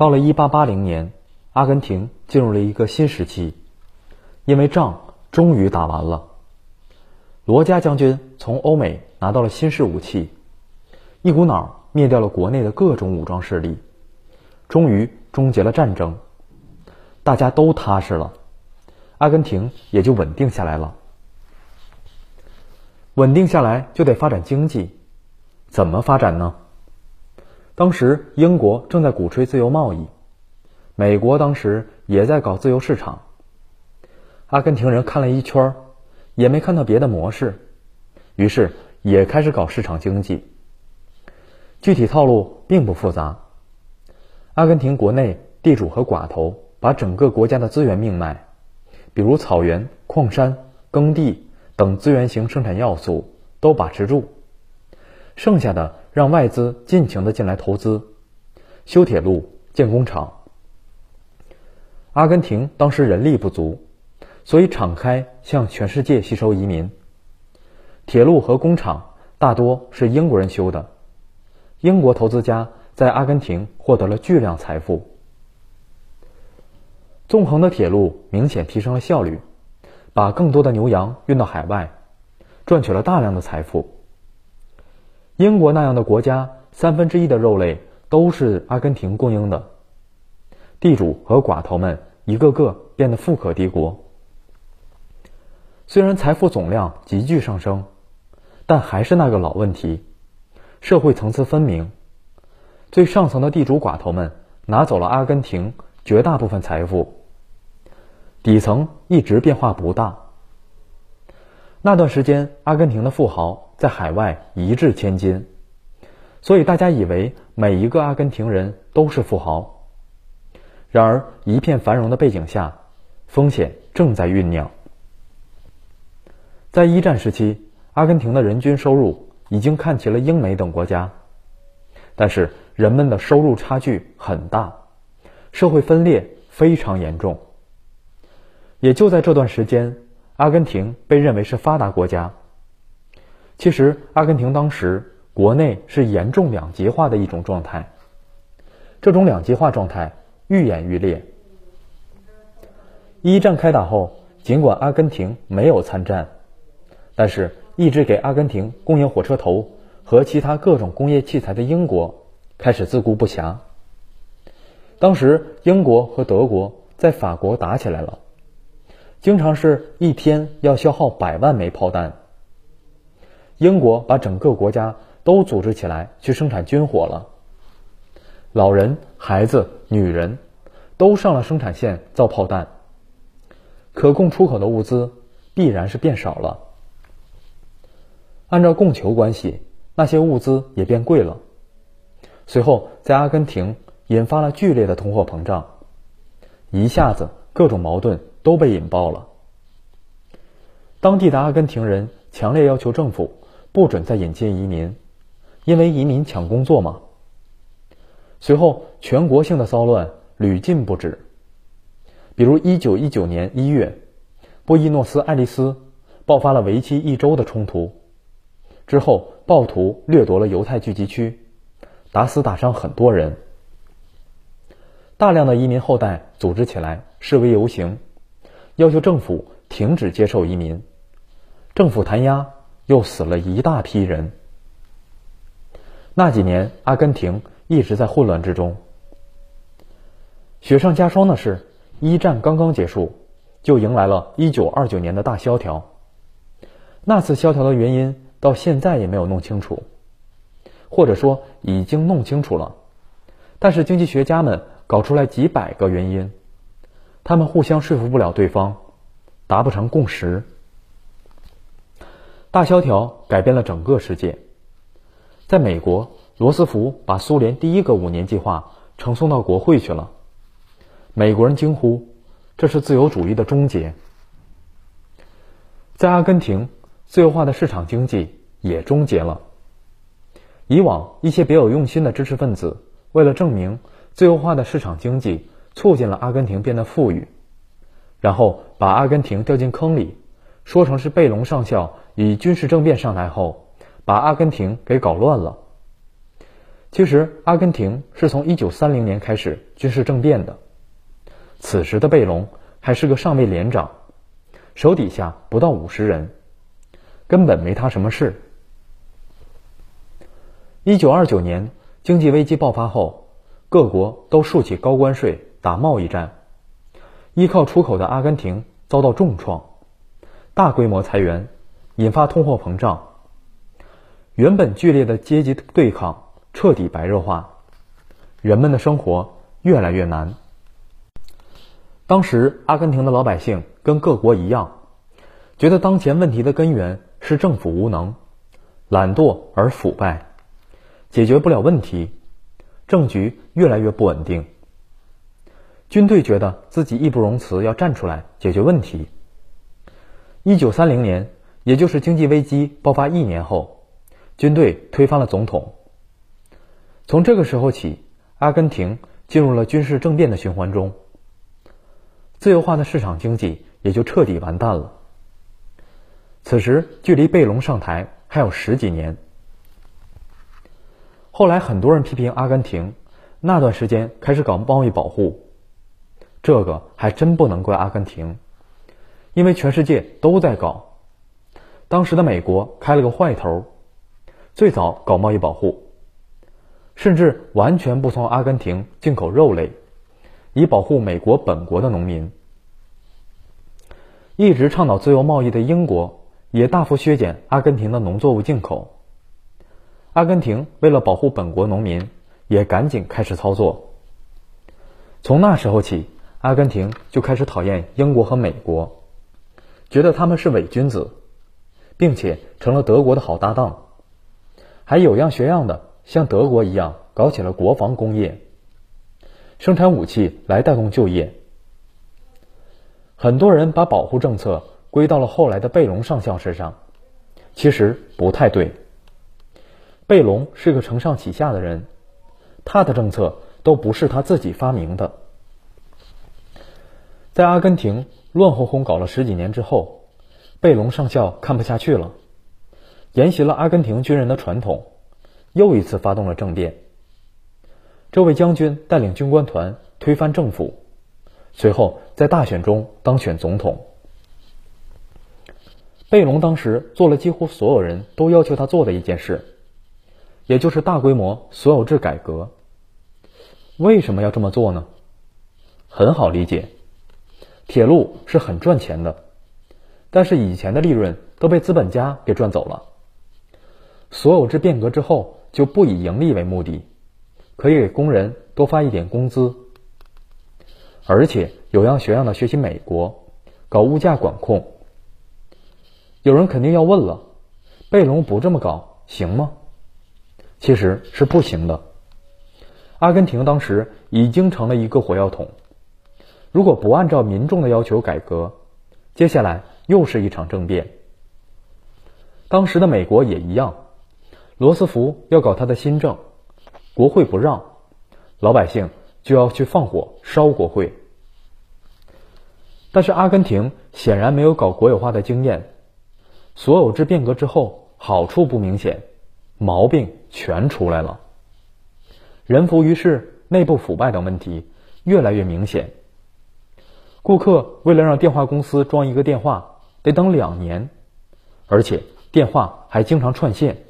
到了1880年，阿根廷进入了一个新时期，因为仗终于打完了。罗家将军从欧美拿到了新式武器，一股脑灭掉了国内的各种武装势力，终于终结了战争，大家都踏实了，阿根廷也就稳定下来了。稳定下来就得发展经济，怎么发展呢？当时英国正在鼓吹自由贸易，美国当时也在搞自由市场。阿根廷人看了一圈，也没看到别的模式，于是也开始搞市场经济。具体套路并不复杂，阿根廷国内地主和寡头把整个国家的资源命脉，比如草原、矿山、耕地。等资源型生产要素都把持住，剩下的让外资尽情的进来投资，修铁路、建工厂。阿根廷当时人力不足，所以敞开向全世界吸收移民。铁路和工厂大多是英国人修的，英国投资家在阿根廷获得了巨量财富。纵横的铁路明显提升了效率。把更多的牛羊运到海外，赚取了大量的财富。英国那样的国家，三分之一的肉类都是阿根廷供应的，地主和寡头们一个个变得富可敌国。虽然财富总量急剧上升，但还是那个老问题：社会层次分明。最上层的地主寡头们拿走了阿根廷绝大部分财富。底层一直变化不大。那段时间，阿根廷的富豪在海外一掷千金，所以大家以为每一个阿根廷人都是富豪。然而，一片繁荣的背景下，风险正在酝酿。在一战时期，阿根廷的人均收入已经看齐了英美等国家，但是人们的收入差距很大，社会分裂非常严重。也就在这段时间，阿根廷被认为是发达国家。其实，阿根廷当时国内是严重两极化的一种状态。这种两极化状态愈演愈烈。一战开打后，尽管阿根廷没有参战，但是一直给阿根廷供应火车头和其他各种工业器材的英国开始自顾不暇。当时，英国和德国在法国打起来了。经常是一天要消耗百万枚炮弹。英国把整个国家都组织起来去生产军火了，老人、孩子、女人都上了生产线造炮弹，可供出口的物资必然是变少了。按照供求关系，那些物资也变贵了。随后，在阿根廷引发了剧烈的通货膨胀，一下子各种矛盾。都被引爆了。当地的阿根廷人强烈要求政府不准再引进移民，因为移民抢工作嘛。随后，全国性的骚乱屡禁不止。比如，一九一九年一月，布宜诺斯艾利斯爆发了为期一周的冲突，之后暴徒掠夺了犹太聚集区，打死打伤很多人，大量的移民后代组织起来示威游行。要求政府停止接受移民，政府弹压，又死了一大批人。那几年，阿根廷一直在混乱之中。雪上加霜的是，一战刚刚结束，就迎来了一九二九年的大萧条。那次萧条的原因到现在也没有弄清楚，或者说已经弄清楚了，但是经济学家们搞出来几百个原因。他们互相说服不了对方，达不成共识。大萧条改变了整个世界。在美国，罗斯福把苏联第一个五年计划呈送到国会去了。美国人惊呼：“这是自由主义的终结。”在阿根廷，自由化的市场经济也终结了。以往一些别有用心的知识分子，为了证明自由化的市场经济。促进了阿根廷变得富裕，然后把阿根廷掉进坑里，说成是贝隆上校以军事政变上台后，把阿根廷给搞乱了。其实，阿根廷是从1930年开始军事政变的。此时的贝隆还是个上尉连长，手底下不到五十人，根本没他什么事。1929年经济危机爆发后，各国都竖起高关税打贸易战，依靠出口的阿根廷遭到重创，大规模裁员，引发通货膨胀。原本剧烈的阶级对抗彻底白热化，人们的生活越来越难。当时，阿根廷的老百姓跟各国一样，觉得当前问题的根源是政府无能、懒惰而腐败，解决不了问题，政局越来越不稳定。军队觉得自己义不容辞，要站出来解决问题。一九三零年，也就是经济危机爆发一年后。军队推翻了总统。从这个时候起，阿根廷进入了军事政变的循环中，自由化的市场经济也就彻底完蛋了。此时，距离贝隆上台还有十几年。后来，很多人批评阿根廷那段时间开始搞贸易保护，这个还真不能怪阿根廷，因为全世界都在搞。当时的美国开了个坏头。最早搞贸易保护，甚至完全不从阿根廷进口肉类，以保护美国本国的农民。一直倡导自由贸易的英国也大幅削减阿根廷的农作物进口。阿根廷为了保护本国农民，也赶紧开始操作。从那时候起，阿根廷就开始讨厌英国和美国，觉得他们是伪君子，并且成了德国的好搭档。还有样学样的，像德国一样搞起了国防工业，生产武器来带动就业。很多人把保护政策归到了后来的贝隆上校身上，其实不太对。贝隆是个承上启下的人，他的政策都不是他自己发明的。在阿根廷乱哄哄搞了十几年之后，贝隆上校看不下去了。沿袭了阿根廷军人的传统，又一次发动了政变。这位将军带领军官团推翻政府，随后在大选中当选总统。贝隆当时做了几乎所有人都要求他做的一件事，也就是大规模所有制改革。为什么要这么做呢？很好理解，铁路是很赚钱的，但是以前的利润都被资本家给赚走了。所有制变革之后，就不以盈利为目的，可以给工人多发一点工资，而且有样学样的学习美国，搞物价管控。有人肯定要问了，贝隆不这么搞行吗？其实是不行的。阿根廷当时已经成了一个火药桶，如果不按照民众的要求改革，接下来又是一场政变。当时的美国也一样。罗斯福要搞他的新政，国会不让，老百姓就要去放火烧国会。但是阿根廷显然没有搞国有化的经验，所有制变革之后，好处不明显，毛病全出来了。人浮于事、内部腐败等问题越来越明显。顾客为了让电话公司装一个电话，得等两年，而且电话还经常串线。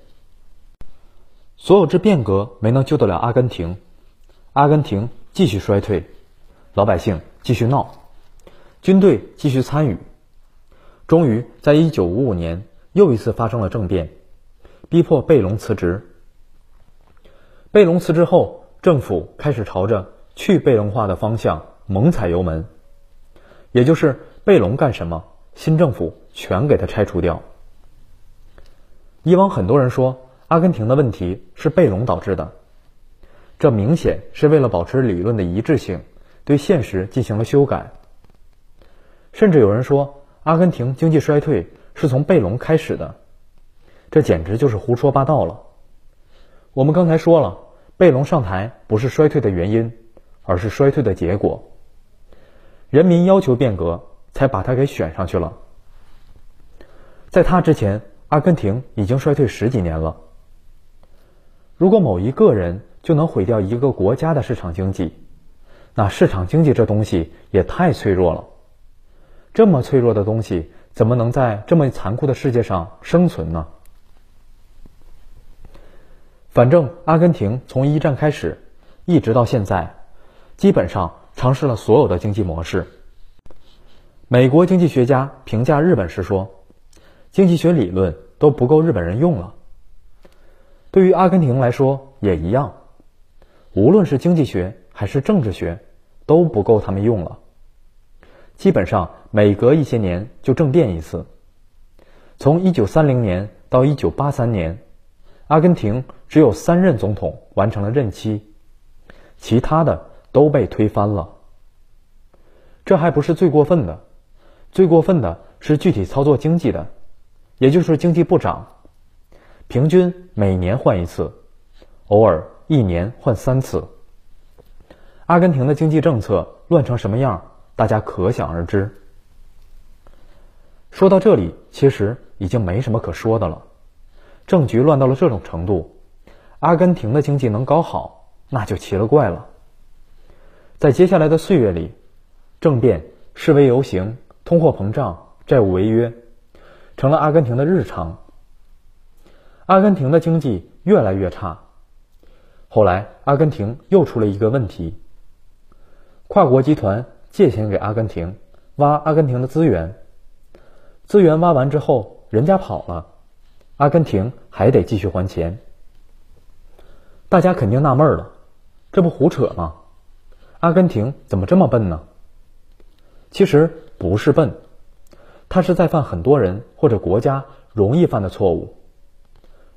所有制变革没能救得了阿根廷，阿根廷继续衰退，老百姓继续闹，军队继续参与，终于在一九五五年又一次发生了政变，逼迫贝隆辞职。贝隆辞职后，政府开始朝着去贝隆化的方向猛踩油门，也就是贝隆干什么，新政府全给他拆除掉。以往很多人说。阿根廷的问题是贝隆导致的，这明显是为了保持理论的一致性，对现实进行了修改。甚至有人说，阿根廷经济衰退是从贝隆开始的，这简直就是胡说八道了。我们刚才说了，贝隆上台不是衰退的原因，而是衰退的结果。人民要求变革，才把他给选上去了。在他之前，阿根廷已经衰退十几年了。如果某一个人就能毁掉一个国家的市场经济，那市场经济这东西也太脆弱了。这么脆弱的东西，怎么能在这么残酷的世界上生存呢？反正阿根廷从一战开始，一直到现在，基本上尝试了所有的经济模式。美国经济学家评价日本时说：“经济学理论都不够日本人用了。”对于阿根廷来说也一样，无论是经济学还是政治学，都不够他们用了。基本上每隔一些年就政变一次。从一九三零年到一九八三年，阿根廷只有三任总统完成了任期，其他的都被推翻了。这还不是最过分的，最过分的是具体操作经济的，也就是经济部长。平均每年换一次，偶尔一年换三次。阿根廷的经济政策乱成什么样，大家可想而知。说到这里，其实已经没什么可说的了。政局乱到了这种程度，阿根廷的经济能搞好，那就奇了怪了。在接下来的岁月里，政变、示威游行、通货膨胀、债务违约，成了阿根廷的日常。阿根廷的经济越来越差，后来阿根廷又出了一个问题：跨国集团借钱给阿根廷，挖阿根廷的资源，资源挖完之后，人家跑了，阿根廷还得继续还钱。大家肯定纳闷了，这不胡扯吗？阿根廷怎么这么笨呢？其实不是笨，他是在犯很多人或者国家容易犯的错误。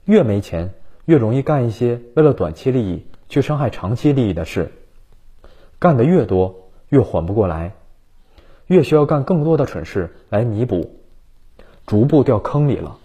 越没钱，越容易干一些为了短期利益去伤害长期利益的事。干的越多，越缓不过来，越需要干更多的蠢事来弥补，逐步掉坑里了。